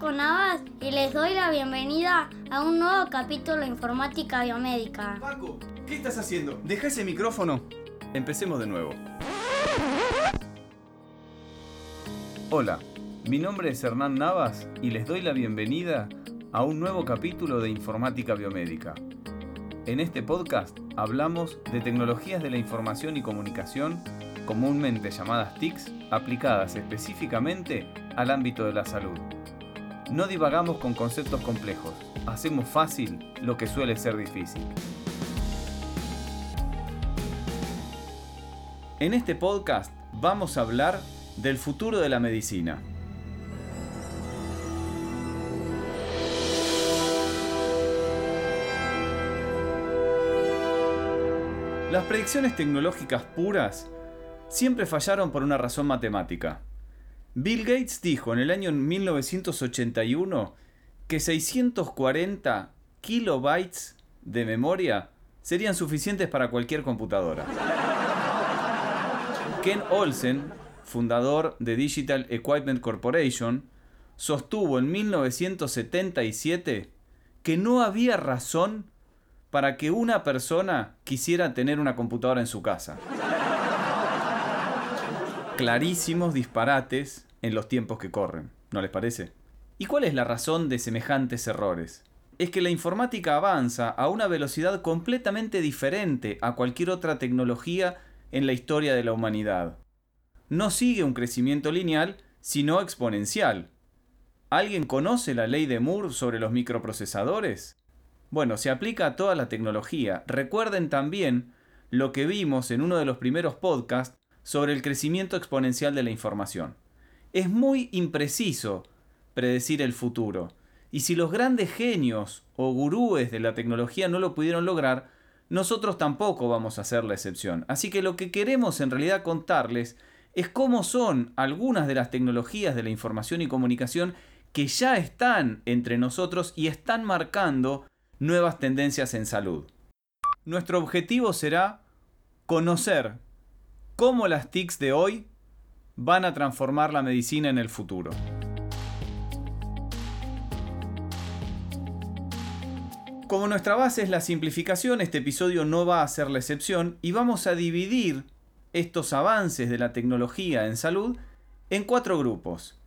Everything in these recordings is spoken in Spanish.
Paco Navas y les doy la bienvenida a un nuevo capítulo de Informática Biomédica. Paco, ¿qué estás haciendo? Deja ese micrófono. Empecemos de nuevo. Hola, mi nombre es Hernán Navas y les doy la bienvenida a un nuevo capítulo de Informática Biomédica. En este podcast hablamos de tecnologías de la información y comunicación, comúnmente llamadas TICs, aplicadas específicamente al ámbito de la salud. No divagamos con conceptos complejos, hacemos fácil lo que suele ser difícil. En este podcast vamos a hablar del futuro de la medicina. Las predicciones tecnológicas puras siempre fallaron por una razón matemática. Bill Gates dijo en el año 1981 que 640 kilobytes de memoria serían suficientes para cualquier computadora. Ken Olsen, fundador de Digital Equipment Corporation, sostuvo en 1977 que no había razón para que una persona quisiera tener una computadora en su casa. Clarísimos disparates en los tiempos que corren, ¿no les parece? ¿Y cuál es la razón de semejantes errores? Es que la informática avanza a una velocidad completamente diferente a cualquier otra tecnología en la historia de la humanidad. No sigue un crecimiento lineal, sino exponencial. ¿Alguien conoce la ley de Moore sobre los microprocesadores? Bueno, se aplica a toda la tecnología. Recuerden también lo que vimos en uno de los primeros podcasts sobre el crecimiento exponencial de la información. Es muy impreciso predecir el futuro. Y si los grandes genios o gurúes de la tecnología no lo pudieron lograr, nosotros tampoco vamos a ser la excepción. Así que lo que queremos en realidad contarles es cómo son algunas de las tecnologías de la información y comunicación que ya están entre nosotros y están marcando nuevas tendencias en salud. Nuestro objetivo será conocer cómo las TICs de hoy van a transformar la medicina en el futuro. Como nuestra base es la simplificación, este episodio no va a ser la excepción y vamos a dividir estos avances de la tecnología en salud en cuatro grupos.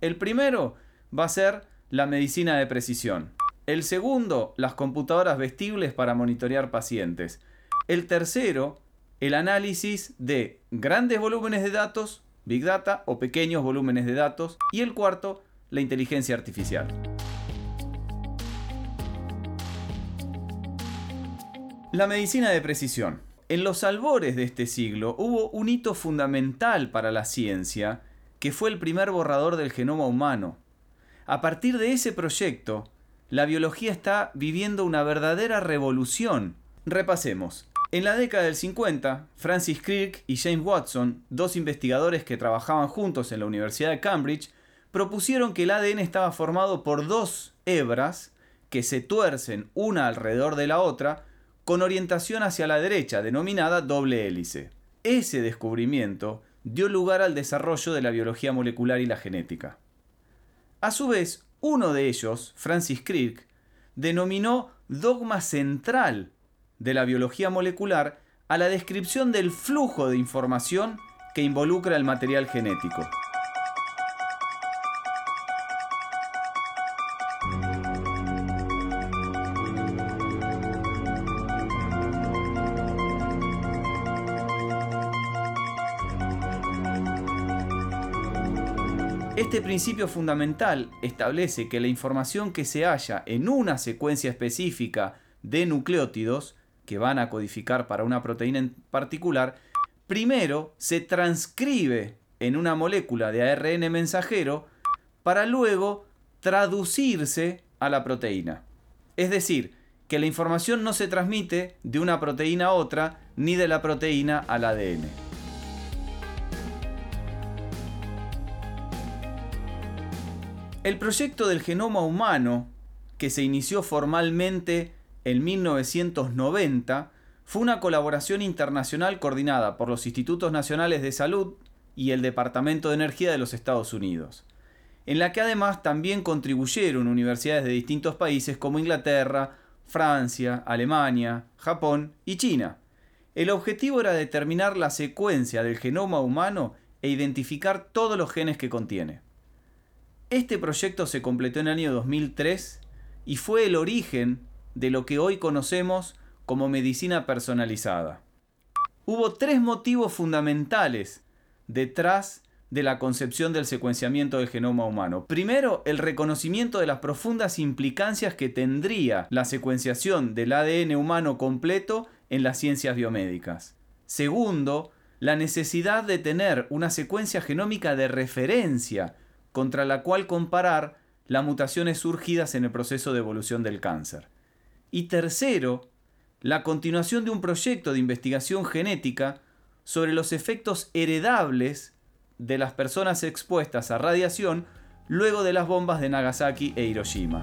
El primero va a ser la medicina de precisión. El segundo, las computadoras vestibles para monitorear pacientes. El tercero, el análisis de grandes volúmenes de datos, Big Data o pequeños volúmenes de datos. Y el cuarto, la inteligencia artificial. La medicina de precisión. En los albores de este siglo hubo un hito fundamental para la ciencia, que fue el primer borrador del genoma humano. A partir de ese proyecto, la biología está viviendo una verdadera revolución. Repasemos. En la década del 50, Francis Crick y James Watson, dos investigadores que trabajaban juntos en la Universidad de Cambridge, propusieron que el ADN estaba formado por dos hebras que se tuercen una alrededor de la otra con orientación hacia la derecha, denominada doble hélice. Ese descubrimiento dio lugar al desarrollo de la biología molecular y la genética. A su vez, uno de ellos, Francis Crick, denominó dogma central de la biología molecular a la descripción del flujo de información que involucra el material genético. Este principio fundamental establece que la información que se halla en una secuencia específica de nucleótidos que van a codificar para una proteína en particular, primero se transcribe en una molécula de ARN mensajero para luego traducirse a la proteína. Es decir, que la información no se transmite de una proteína a otra ni de la proteína al ADN. El proyecto del genoma humano, que se inició formalmente en 1990, fue una colaboración internacional coordinada por los Institutos Nacionales de Salud y el Departamento de Energía de los Estados Unidos, en la que además también contribuyeron universidades de distintos países como Inglaterra, Francia, Alemania, Japón y China. El objetivo era determinar la secuencia del genoma humano e identificar todos los genes que contiene. Este proyecto se completó en el año 2003 y fue el origen de lo que hoy conocemos como medicina personalizada. Hubo tres motivos fundamentales detrás de la concepción del secuenciamiento del genoma humano. Primero, el reconocimiento de las profundas implicancias que tendría la secuenciación del ADN humano completo en las ciencias biomédicas. Segundo, la necesidad de tener una secuencia genómica de referencia contra la cual comparar las mutaciones surgidas en el proceso de evolución del cáncer. Y tercero, la continuación de un proyecto de investigación genética sobre los efectos heredables de las personas expuestas a radiación luego de las bombas de Nagasaki e Hiroshima.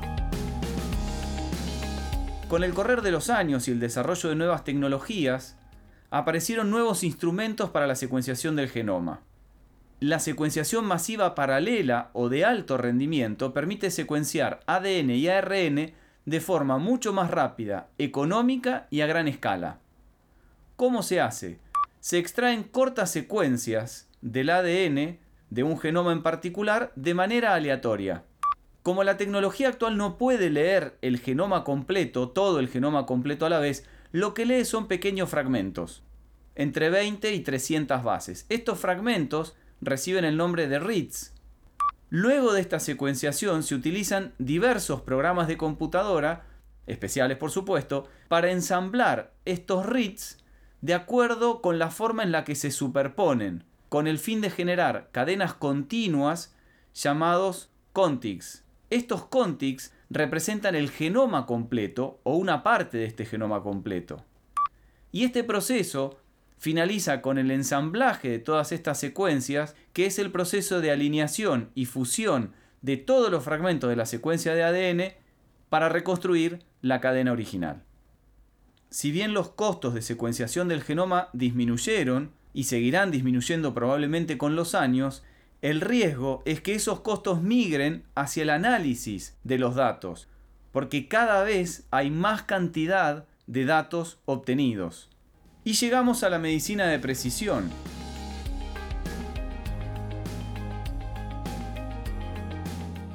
Con el correr de los años y el desarrollo de nuevas tecnologías, aparecieron nuevos instrumentos para la secuenciación del genoma. La secuenciación masiva paralela o de alto rendimiento permite secuenciar ADN y ARN de forma mucho más rápida, económica y a gran escala. ¿Cómo se hace? Se extraen cortas secuencias del ADN de un genoma en particular de manera aleatoria. Como la tecnología actual no puede leer el genoma completo, todo el genoma completo a la vez, lo que lee son pequeños fragmentos, entre 20 y 300 bases. Estos fragmentos reciben el nombre de reads. Luego de esta secuenciación se utilizan diversos programas de computadora, especiales por supuesto, para ensamblar estos reads de acuerdo con la forma en la que se superponen, con el fin de generar cadenas continuas llamados contigs. Estos contigs representan el genoma completo o una parte de este genoma completo. Y este proceso finaliza con el ensamblaje de todas estas secuencias, que es el proceso de alineación y fusión de todos los fragmentos de la secuencia de ADN para reconstruir la cadena original. Si bien los costos de secuenciación del genoma disminuyeron y seguirán disminuyendo probablemente con los años, el riesgo es que esos costos migren hacia el análisis de los datos, porque cada vez hay más cantidad de datos obtenidos. Y llegamos a la medicina de precisión.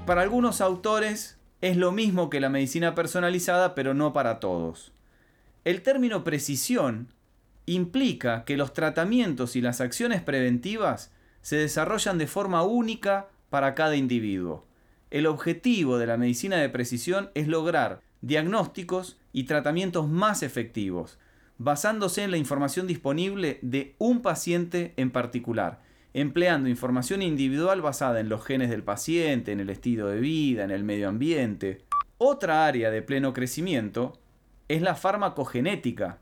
Para algunos autores es lo mismo que la medicina personalizada, pero no para todos. El término precisión implica que los tratamientos y las acciones preventivas se desarrollan de forma única para cada individuo. El objetivo de la medicina de precisión es lograr diagnósticos y tratamientos más efectivos, basándose en la información disponible de un paciente en particular, empleando información individual basada en los genes del paciente, en el estilo de vida, en el medio ambiente. Otra área de pleno crecimiento es la farmacogenética,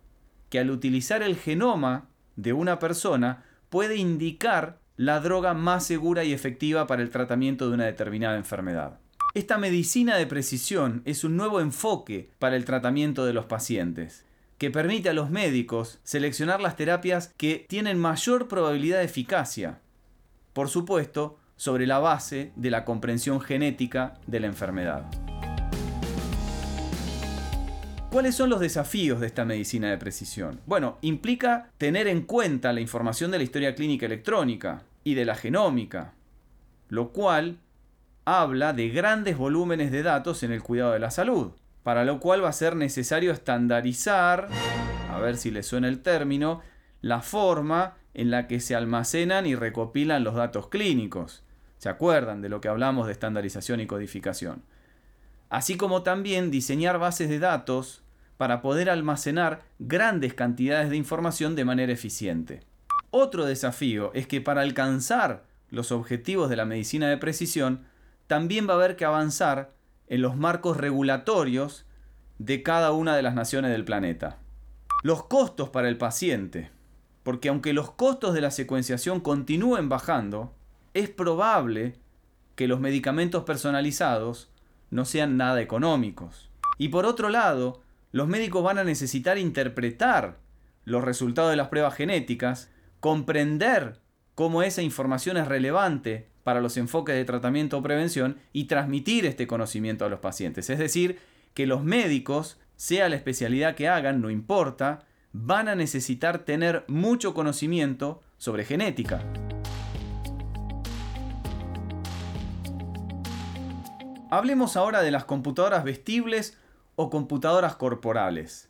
que al utilizar el genoma de una persona puede indicar la droga más segura y efectiva para el tratamiento de una determinada enfermedad. Esta medicina de precisión es un nuevo enfoque para el tratamiento de los pacientes que permite a los médicos seleccionar las terapias que tienen mayor probabilidad de eficacia. Por supuesto, sobre la base de la comprensión genética de la enfermedad. ¿Cuáles son los desafíos de esta medicina de precisión? Bueno, implica tener en cuenta la información de la historia clínica electrónica y de la genómica, lo cual habla de grandes volúmenes de datos en el cuidado de la salud para lo cual va a ser necesario estandarizar, a ver si le suena el término, la forma en la que se almacenan y recopilan los datos clínicos. ¿Se acuerdan de lo que hablamos de estandarización y codificación? Así como también diseñar bases de datos para poder almacenar grandes cantidades de información de manera eficiente. Otro desafío es que para alcanzar los objetivos de la medicina de precisión, también va a haber que avanzar en los marcos regulatorios de cada una de las naciones del planeta. Los costos para el paciente, porque aunque los costos de la secuenciación continúen bajando, es probable que los medicamentos personalizados no sean nada económicos. Y por otro lado, los médicos van a necesitar interpretar los resultados de las pruebas genéticas, comprender cómo esa información es relevante para los enfoques de tratamiento o prevención y transmitir este conocimiento a los pacientes. Es decir, que los médicos, sea la especialidad que hagan, no importa, van a necesitar tener mucho conocimiento sobre genética. Hablemos ahora de las computadoras vestibles o computadoras corporales.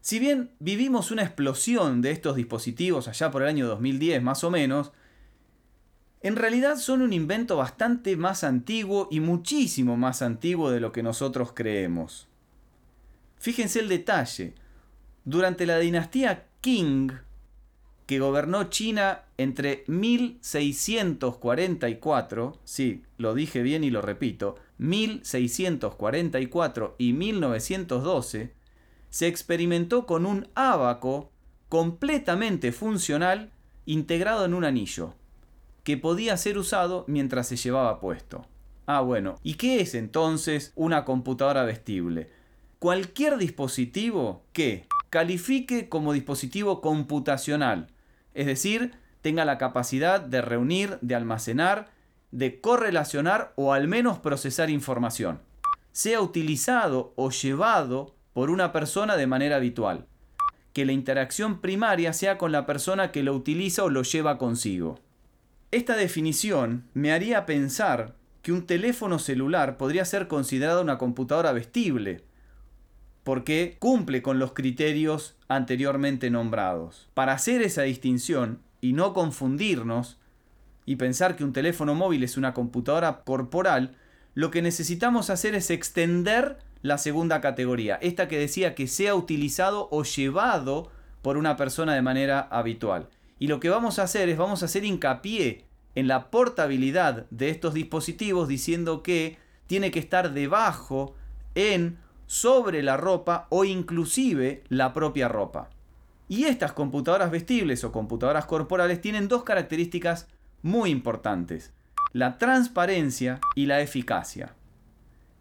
Si bien vivimos una explosión de estos dispositivos allá por el año 2010 más o menos, en realidad son un invento bastante más antiguo y muchísimo más antiguo de lo que nosotros creemos. Fíjense el detalle. Durante la dinastía Qing, que gobernó China entre 1644, sí, lo dije bien y lo repito, 1644 y 1912, se experimentó con un ábaco completamente funcional integrado en un anillo, que podía ser usado mientras se llevaba puesto. Ah, bueno, ¿y qué es entonces una computadora vestible? Cualquier dispositivo que califique como dispositivo computacional, es decir, tenga la capacidad de reunir, de almacenar, de correlacionar o al menos procesar información, sea utilizado o llevado por una persona de manera habitual. Que la interacción primaria sea con la persona que lo utiliza o lo lleva consigo. Esta definición me haría pensar que un teléfono celular podría ser considerado una computadora vestible, porque cumple con los criterios anteriormente nombrados. Para hacer esa distinción y no confundirnos y pensar que un teléfono móvil es una computadora corporal, lo que necesitamos hacer es extender la segunda categoría, esta que decía que sea utilizado o llevado por una persona de manera habitual. Y lo que vamos a hacer es vamos a hacer hincapié en la portabilidad de estos dispositivos diciendo que tiene que estar debajo, en, sobre la ropa o inclusive la propia ropa. Y estas computadoras vestibles o computadoras corporales tienen dos características muy importantes, la transparencia y la eficacia.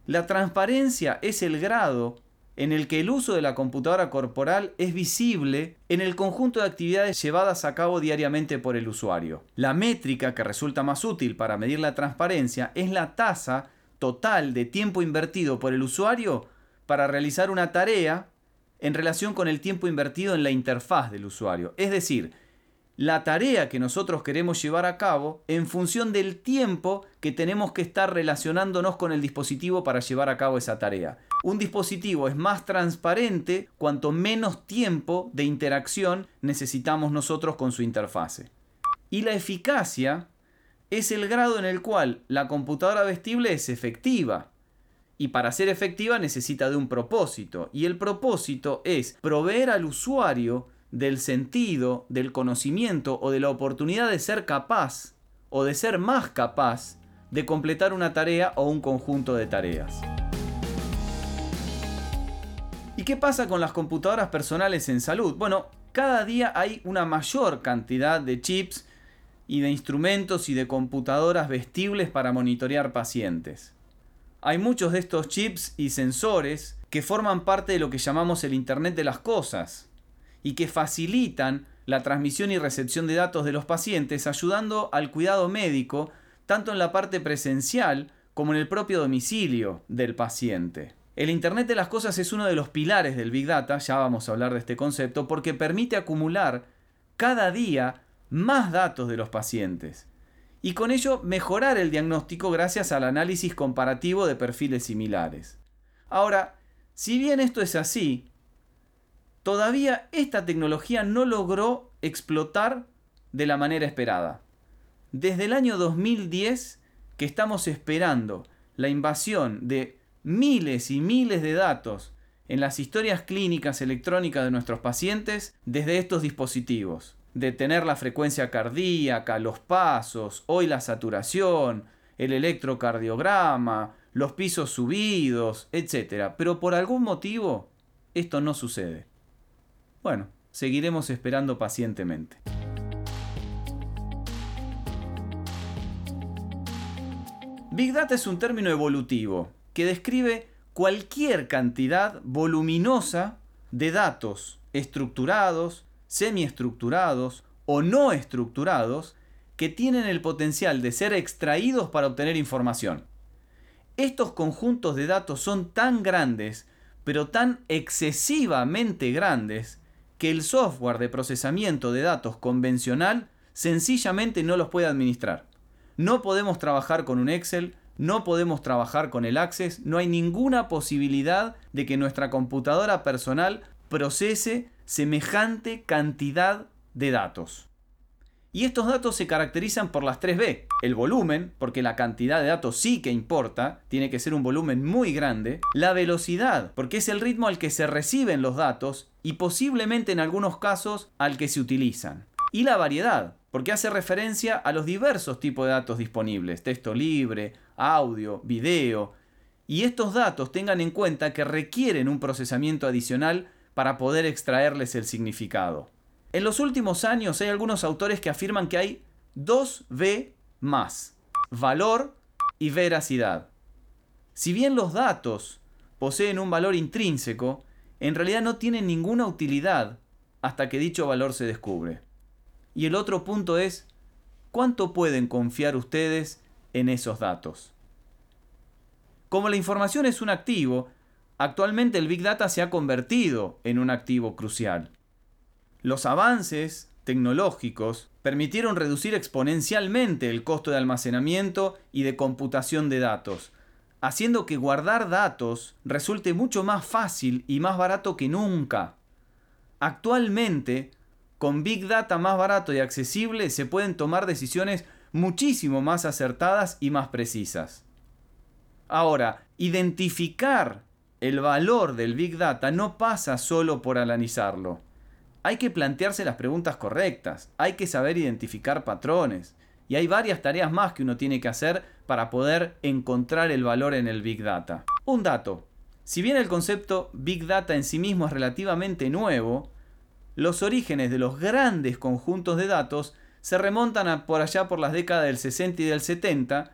La transparencia es el grado en el que el uso de la computadora corporal es visible en el conjunto de actividades llevadas a cabo diariamente por el usuario. La métrica que resulta más útil para medir la transparencia es la tasa total de tiempo invertido por el usuario para realizar una tarea en relación con el tiempo invertido en la interfaz del usuario. Es decir, la tarea que nosotros queremos llevar a cabo en función del tiempo que tenemos que estar relacionándonos con el dispositivo para llevar a cabo esa tarea. Un dispositivo es más transparente cuanto menos tiempo de interacción necesitamos nosotros con su interfase. Y la eficacia es el grado en el cual la computadora vestible es efectiva. Y para ser efectiva necesita de un propósito. Y el propósito es proveer al usuario del sentido, del conocimiento o de la oportunidad de ser capaz o de ser más capaz de completar una tarea o un conjunto de tareas. ¿Y qué pasa con las computadoras personales en salud? Bueno, cada día hay una mayor cantidad de chips y de instrumentos y de computadoras vestibles para monitorear pacientes. Hay muchos de estos chips y sensores que forman parte de lo que llamamos el Internet de las Cosas, y que facilitan la transmisión y recepción de datos de los pacientes, ayudando al cuidado médico tanto en la parte presencial como en el propio domicilio del paciente. El Internet de las Cosas es uno de los pilares del Big Data, ya vamos a hablar de este concepto, porque permite acumular cada día más datos de los pacientes y con ello mejorar el diagnóstico gracias al análisis comparativo de perfiles similares. Ahora, si bien esto es así, todavía esta tecnología no logró explotar de la manera esperada. Desde el año 2010 que estamos esperando la invasión de miles y miles de datos en las historias clínicas electrónicas de nuestros pacientes desde estos dispositivos. de tener la frecuencia cardíaca, los pasos, hoy la saturación, el electrocardiograma, los pisos subidos, etc. Pero por algún motivo esto no sucede. Bueno, seguiremos esperando pacientemente. Big Data es un término evolutivo que describe cualquier cantidad voluminosa de datos estructurados, semiestructurados o no estructurados que tienen el potencial de ser extraídos para obtener información. Estos conjuntos de datos son tan grandes, pero tan excesivamente grandes, que el software de procesamiento de datos convencional sencillamente no los puede administrar. No podemos trabajar con un Excel, no podemos trabajar con el Access, no hay ninguna posibilidad de que nuestra computadora personal procese semejante cantidad de datos. Y estos datos se caracterizan por las 3B. El volumen, porque la cantidad de datos sí que importa, tiene que ser un volumen muy grande. La velocidad, porque es el ritmo al que se reciben los datos y posiblemente en algunos casos al que se utilizan. Y la variedad, porque hace referencia a los diversos tipos de datos disponibles, texto libre, audio, video. Y estos datos tengan en cuenta que requieren un procesamiento adicional para poder extraerles el significado. En los últimos años hay algunos autores que afirman que hay dos V más, valor y veracidad. Si bien los datos poseen un valor intrínseco, en realidad no tienen ninguna utilidad hasta que dicho valor se descubre. Y el otro punto es, ¿cuánto pueden confiar ustedes en esos datos? Como la información es un activo, Actualmente el Big Data se ha convertido en un activo crucial. Los avances tecnológicos permitieron reducir exponencialmente el costo de almacenamiento y de computación de datos, haciendo que guardar datos resulte mucho más fácil y más barato que nunca. Actualmente, con Big Data más barato y accesible se pueden tomar decisiones muchísimo más acertadas y más precisas. Ahora, identificar el valor del Big Data no pasa solo por analizarlo. Hay que plantearse las preguntas correctas, hay que saber identificar patrones, y hay varias tareas más que uno tiene que hacer para poder encontrar el valor en el Big Data. Un dato. Si bien el concepto Big Data en sí mismo es relativamente nuevo, los orígenes de los grandes conjuntos de datos se remontan a por allá por las décadas del 60 y del 70,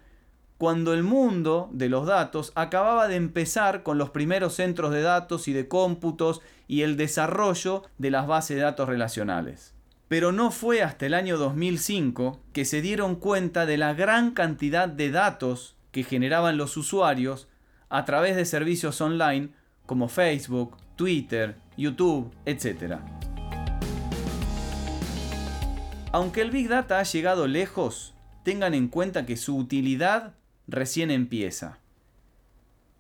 cuando el mundo de los datos acababa de empezar con los primeros centros de datos y de cómputos y el desarrollo de las bases de datos relacionales. Pero no fue hasta el año 2005 que se dieron cuenta de la gran cantidad de datos que generaban los usuarios a través de servicios online como Facebook, Twitter, YouTube, etc. Aunque el Big Data ha llegado lejos, tengan en cuenta que su utilidad recién empieza.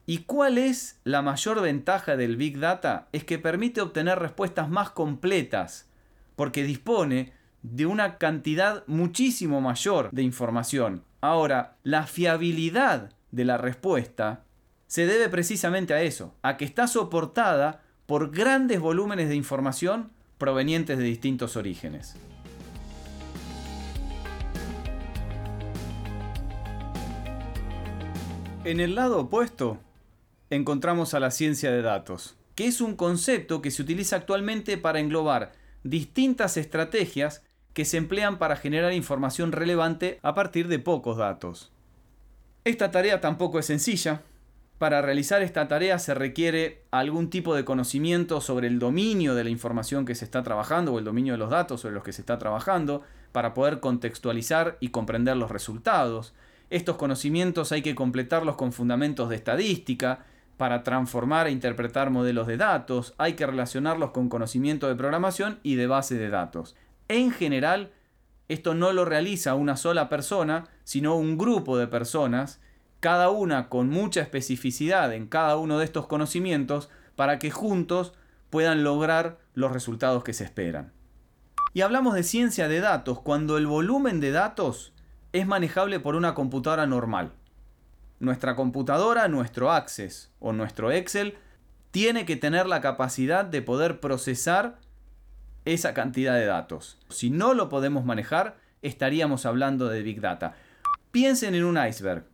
¿Y cuál es la mayor ventaja del Big Data? Es que permite obtener respuestas más completas, porque dispone de una cantidad muchísimo mayor de información. Ahora, la fiabilidad de la respuesta se debe precisamente a eso, a que está soportada por grandes volúmenes de información provenientes de distintos orígenes. En el lado opuesto encontramos a la ciencia de datos, que es un concepto que se utiliza actualmente para englobar distintas estrategias que se emplean para generar información relevante a partir de pocos datos. Esta tarea tampoco es sencilla. Para realizar esta tarea se requiere algún tipo de conocimiento sobre el dominio de la información que se está trabajando o el dominio de los datos sobre los que se está trabajando para poder contextualizar y comprender los resultados. Estos conocimientos hay que completarlos con fundamentos de estadística, para transformar e interpretar modelos de datos, hay que relacionarlos con conocimiento de programación y de base de datos. En general, esto no lo realiza una sola persona, sino un grupo de personas, cada una con mucha especificidad en cada uno de estos conocimientos, para que juntos puedan lograr los resultados que se esperan. Y hablamos de ciencia de datos cuando el volumen de datos es manejable por una computadora normal. Nuestra computadora, nuestro Access o nuestro Excel tiene que tener la capacidad de poder procesar esa cantidad de datos. Si no lo podemos manejar, estaríamos hablando de Big Data. Piensen en un iceberg.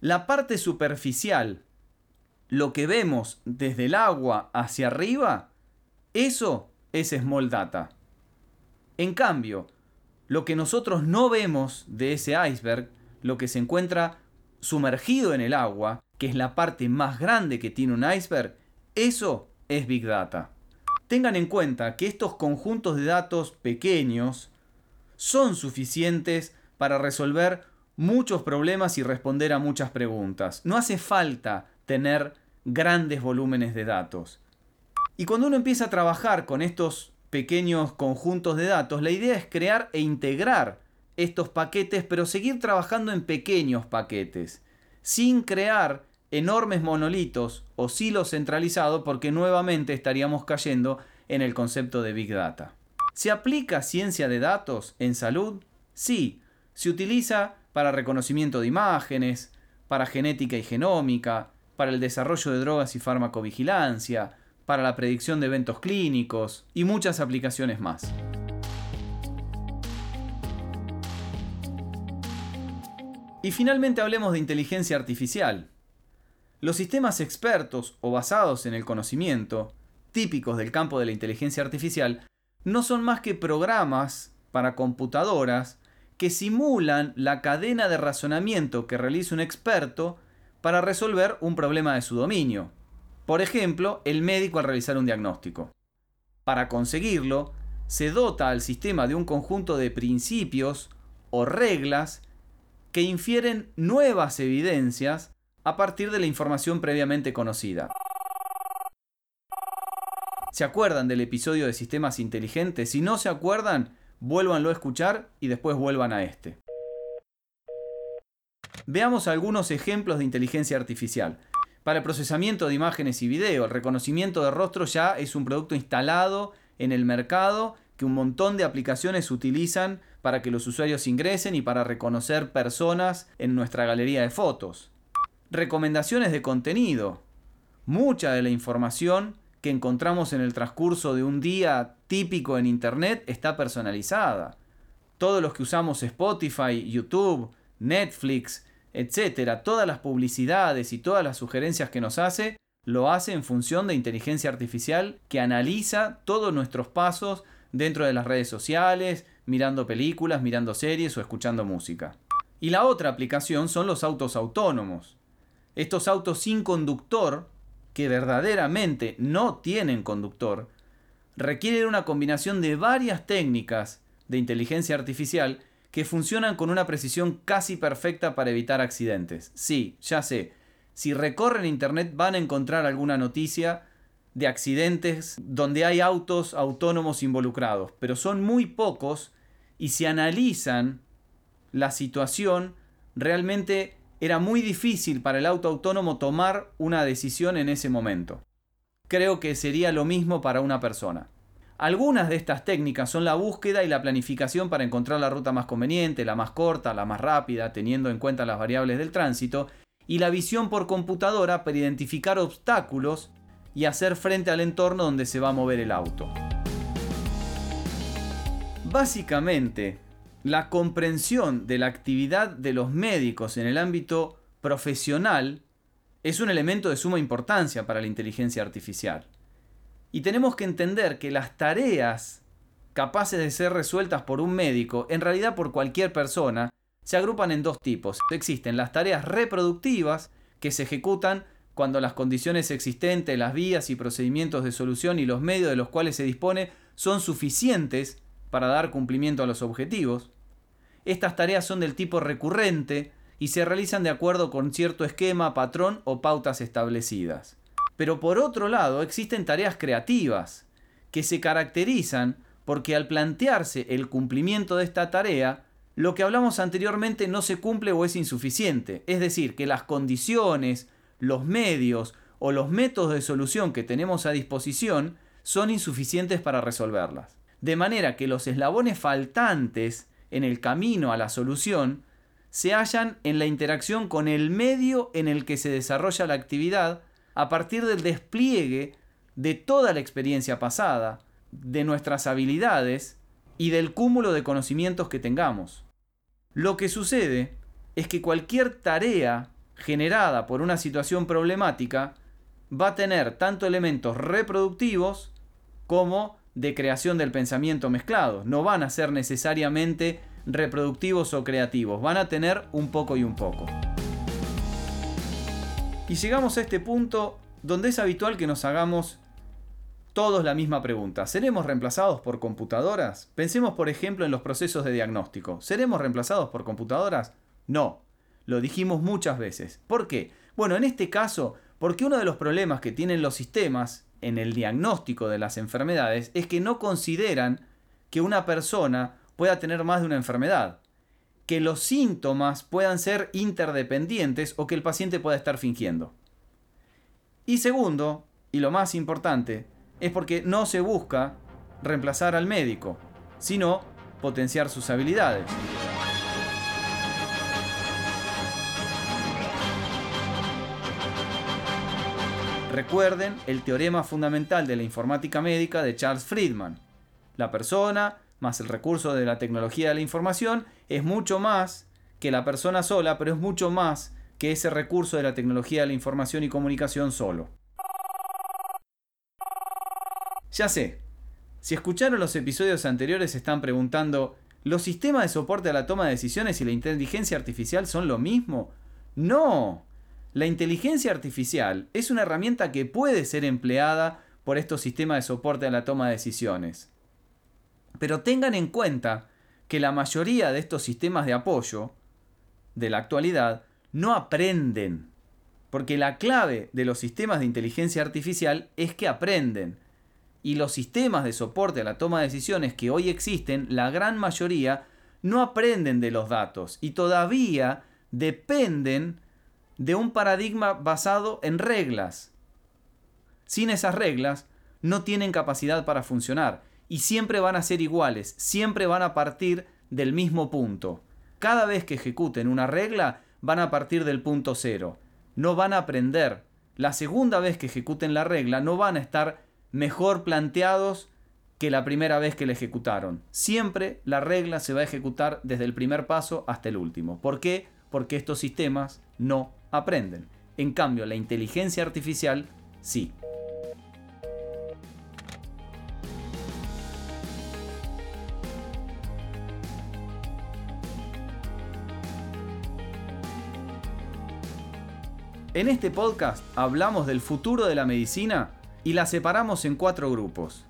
La parte superficial, lo que vemos desde el agua hacia arriba, eso es Small Data. En cambio, lo que nosotros no vemos de ese iceberg, lo que se encuentra sumergido en el agua, que es la parte más grande que tiene un iceberg, eso es Big Data. Tengan en cuenta que estos conjuntos de datos pequeños son suficientes para resolver muchos problemas y responder a muchas preguntas. No hace falta tener grandes volúmenes de datos. Y cuando uno empieza a trabajar con estos pequeños conjuntos de datos, la idea es crear e integrar estos paquetes, pero seguir trabajando en pequeños paquetes, sin crear enormes monolitos o silos centralizados, porque nuevamente estaríamos cayendo en el concepto de Big Data. ¿Se aplica ciencia de datos en salud? Sí, se utiliza para reconocimiento de imágenes, para genética y genómica, para el desarrollo de drogas y farmacovigilancia, para la predicción de eventos clínicos y muchas aplicaciones más. Y finalmente hablemos de inteligencia artificial. Los sistemas expertos o basados en el conocimiento, típicos del campo de la inteligencia artificial, no son más que programas para computadoras que simulan la cadena de razonamiento que realiza un experto para resolver un problema de su dominio. Por ejemplo, el médico al realizar un diagnóstico. Para conseguirlo, se dota al sistema de un conjunto de principios o reglas que infieren nuevas evidencias a partir de la información previamente conocida. ¿Se acuerdan del episodio de sistemas inteligentes? Si no se acuerdan, vuélvanlo a escuchar y después vuelvan a este. Veamos algunos ejemplos de inteligencia artificial. Para el procesamiento de imágenes y video, el reconocimiento de rostro ya es un producto instalado en el mercado que un montón de aplicaciones utilizan para que los usuarios ingresen y para reconocer personas en nuestra galería de fotos. Recomendaciones de contenido. Mucha de la información que encontramos en el transcurso de un día típico en Internet está personalizada. Todos los que usamos Spotify, YouTube, Netflix, etcétera, todas las publicidades y todas las sugerencias que nos hace, lo hace en función de inteligencia artificial que analiza todos nuestros pasos dentro de las redes sociales, mirando películas, mirando series o escuchando música. Y la otra aplicación son los autos autónomos. Estos autos sin conductor que verdaderamente no tienen conductor, requieren una combinación de varias técnicas de inteligencia artificial que funcionan con una precisión casi perfecta para evitar accidentes. Sí, ya sé, si recorren Internet van a encontrar alguna noticia de accidentes donde hay autos autónomos involucrados, pero son muy pocos y si analizan la situación, realmente era muy difícil para el auto autónomo tomar una decisión en ese momento. Creo que sería lo mismo para una persona. Algunas de estas técnicas son la búsqueda y la planificación para encontrar la ruta más conveniente, la más corta, la más rápida, teniendo en cuenta las variables del tránsito, y la visión por computadora para identificar obstáculos y hacer frente al entorno donde se va a mover el auto. Básicamente, la comprensión de la actividad de los médicos en el ámbito profesional es un elemento de suma importancia para la inteligencia artificial. Y tenemos que entender que las tareas capaces de ser resueltas por un médico, en realidad por cualquier persona, se agrupan en dos tipos. Existen las tareas reproductivas, que se ejecutan cuando las condiciones existentes, las vías y procedimientos de solución y los medios de los cuales se dispone son suficientes para dar cumplimiento a los objetivos. Estas tareas son del tipo recurrente y se realizan de acuerdo con cierto esquema, patrón o pautas establecidas. Pero por otro lado existen tareas creativas, que se caracterizan porque al plantearse el cumplimiento de esta tarea, lo que hablamos anteriormente no se cumple o es insuficiente, es decir, que las condiciones, los medios o los métodos de solución que tenemos a disposición son insuficientes para resolverlas. De manera que los eslabones faltantes en el camino a la solución se hallan en la interacción con el medio en el que se desarrolla la actividad a partir del despliegue de toda la experiencia pasada, de nuestras habilidades y del cúmulo de conocimientos que tengamos. Lo que sucede es que cualquier tarea generada por una situación problemática va a tener tanto elementos reproductivos como de creación del pensamiento mezclado. No van a ser necesariamente reproductivos o creativos, van a tener un poco y un poco. Y llegamos a este punto donde es habitual que nos hagamos todos la misma pregunta. ¿Seremos reemplazados por computadoras? Pensemos por ejemplo en los procesos de diagnóstico. ¿Seremos reemplazados por computadoras? No. Lo dijimos muchas veces. ¿Por qué? Bueno, en este caso, porque uno de los problemas que tienen los sistemas en el diagnóstico de las enfermedades es que no consideran que una persona pueda tener más de una enfermedad, que los síntomas puedan ser interdependientes o que el paciente pueda estar fingiendo. Y segundo, y lo más importante, es porque no se busca reemplazar al médico, sino potenciar sus habilidades. Recuerden el teorema fundamental de la informática médica de Charles Friedman. La persona más el recurso de la tecnología de la información es mucho más que la persona sola, pero es mucho más que ese recurso de la tecnología de la información y comunicación solo. Ya sé, si escucharon los episodios anteriores están preguntando, ¿los sistemas de soporte a la toma de decisiones y la inteligencia artificial son lo mismo? No, la inteligencia artificial es una herramienta que puede ser empleada por estos sistemas de soporte a la toma de decisiones. Pero tengan en cuenta que la mayoría de estos sistemas de apoyo de la actualidad no aprenden. Porque la clave de los sistemas de inteligencia artificial es que aprenden. Y los sistemas de soporte a la toma de decisiones que hoy existen, la gran mayoría, no aprenden de los datos y todavía dependen de un paradigma basado en reglas. Sin esas reglas, no tienen capacidad para funcionar y siempre van a ser iguales, siempre van a partir del mismo punto. Cada vez que ejecuten una regla, van a partir del punto cero. No van a aprender. La segunda vez que ejecuten la regla, no van a estar mejor planteados que la primera vez que la ejecutaron. Siempre la regla se va a ejecutar desde el primer paso hasta el último. ¿Por qué? Porque estos sistemas no aprenden. En cambio, la inteligencia artificial sí. En este podcast hablamos del futuro de la medicina y la separamos en cuatro grupos.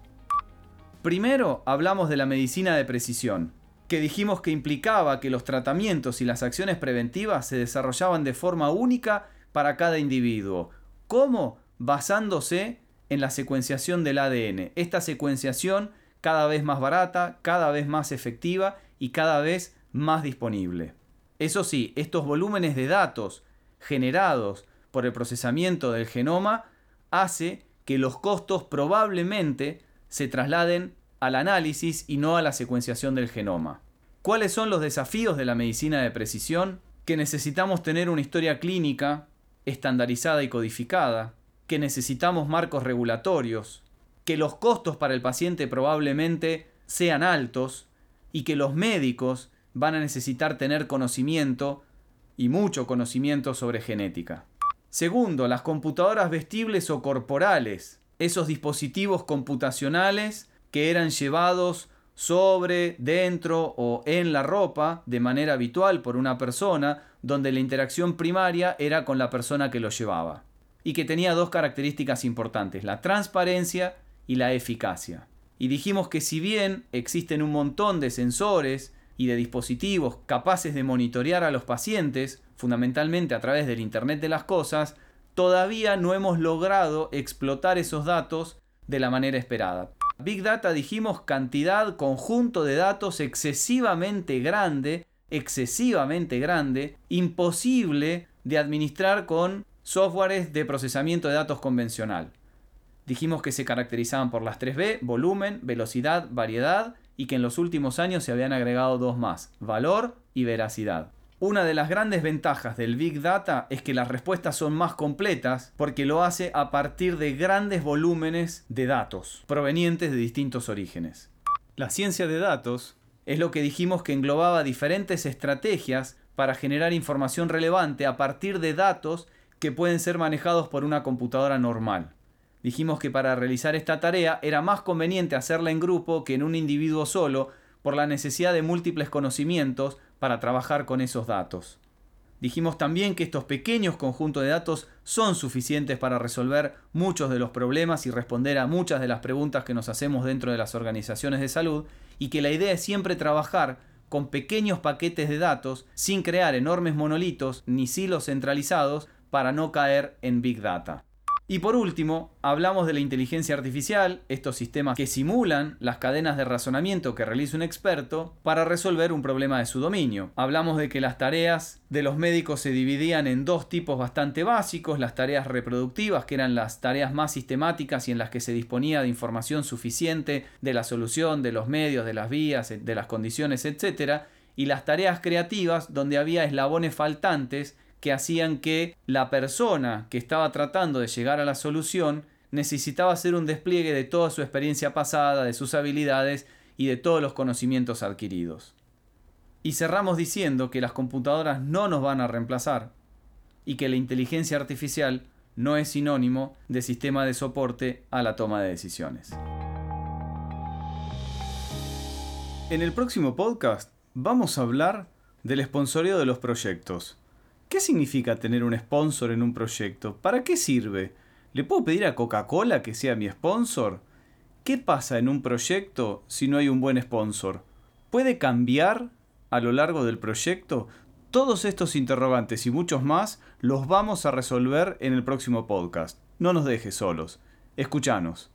Primero hablamos de la medicina de precisión, que dijimos que implicaba que los tratamientos y las acciones preventivas se desarrollaban de forma única para cada individuo. ¿Cómo? Basándose en la secuenciación del ADN. Esta secuenciación cada vez más barata, cada vez más efectiva y cada vez más disponible. Eso sí, estos volúmenes de datos generados por el procesamiento del genoma hace que los costos probablemente se trasladen al análisis y no a la secuenciación del genoma. ¿Cuáles son los desafíos de la medicina de precisión? Que necesitamos tener una historia clínica estandarizada y codificada, que necesitamos marcos regulatorios, que los costos para el paciente probablemente sean altos y que los médicos van a necesitar tener conocimiento y mucho conocimiento sobre genética. Segundo, las computadoras vestibles o corporales, esos dispositivos computacionales que eran llevados sobre, dentro o en la ropa de manera habitual por una persona, donde la interacción primaria era con la persona que lo llevaba, y que tenía dos características importantes, la transparencia y la eficacia. Y dijimos que si bien existen un montón de sensores y de dispositivos capaces de monitorear a los pacientes, fundamentalmente a través del Internet de las Cosas, todavía no hemos logrado explotar esos datos de la manera esperada. Big Data dijimos cantidad, conjunto de datos excesivamente grande, excesivamente grande, imposible de administrar con softwares de procesamiento de datos convencional. Dijimos que se caracterizaban por las 3B, volumen, velocidad, variedad, y que en los últimos años se habían agregado dos más, valor y veracidad. Una de las grandes ventajas del Big Data es que las respuestas son más completas porque lo hace a partir de grandes volúmenes de datos provenientes de distintos orígenes. La ciencia de datos es lo que dijimos que englobaba diferentes estrategias para generar información relevante a partir de datos que pueden ser manejados por una computadora normal. Dijimos que para realizar esta tarea era más conveniente hacerla en grupo que en un individuo solo por la necesidad de múltiples conocimientos para trabajar con esos datos. Dijimos también que estos pequeños conjuntos de datos son suficientes para resolver muchos de los problemas y responder a muchas de las preguntas que nos hacemos dentro de las organizaciones de salud y que la idea es siempre trabajar con pequeños paquetes de datos sin crear enormes monolitos ni silos centralizados para no caer en Big Data. Y por último, hablamos de la inteligencia artificial, estos sistemas que simulan las cadenas de razonamiento que realiza un experto para resolver un problema de su dominio. Hablamos de que las tareas de los médicos se dividían en dos tipos bastante básicos, las tareas reproductivas, que eran las tareas más sistemáticas y en las que se disponía de información suficiente de la solución, de los medios, de las vías, de las condiciones, etc. Y las tareas creativas, donde había eslabones faltantes que hacían que la persona que estaba tratando de llegar a la solución necesitaba hacer un despliegue de toda su experiencia pasada, de sus habilidades y de todos los conocimientos adquiridos. Y cerramos diciendo que las computadoras no nos van a reemplazar y que la inteligencia artificial no es sinónimo de sistema de soporte a la toma de decisiones. En el próximo podcast vamos a hablar del sponsoreo de los proyectos ¿Qué significa tener un sponsor en un proyecto? ¿Para qué sirve? ¿Le puedo pedir a Coca-Cola que sea mi sponsor? ¿Qué pasa en un proyecto si no hay un buen sponsor? ¿Puede cambiar a lo largo del proyecto? Todos estos interrogantes y muchos más los vamos a resolver en el próximo podcast. No nos dejes solos. Escuchanos.